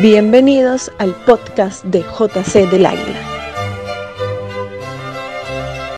Bienvenidos al podcast de JC del Águila.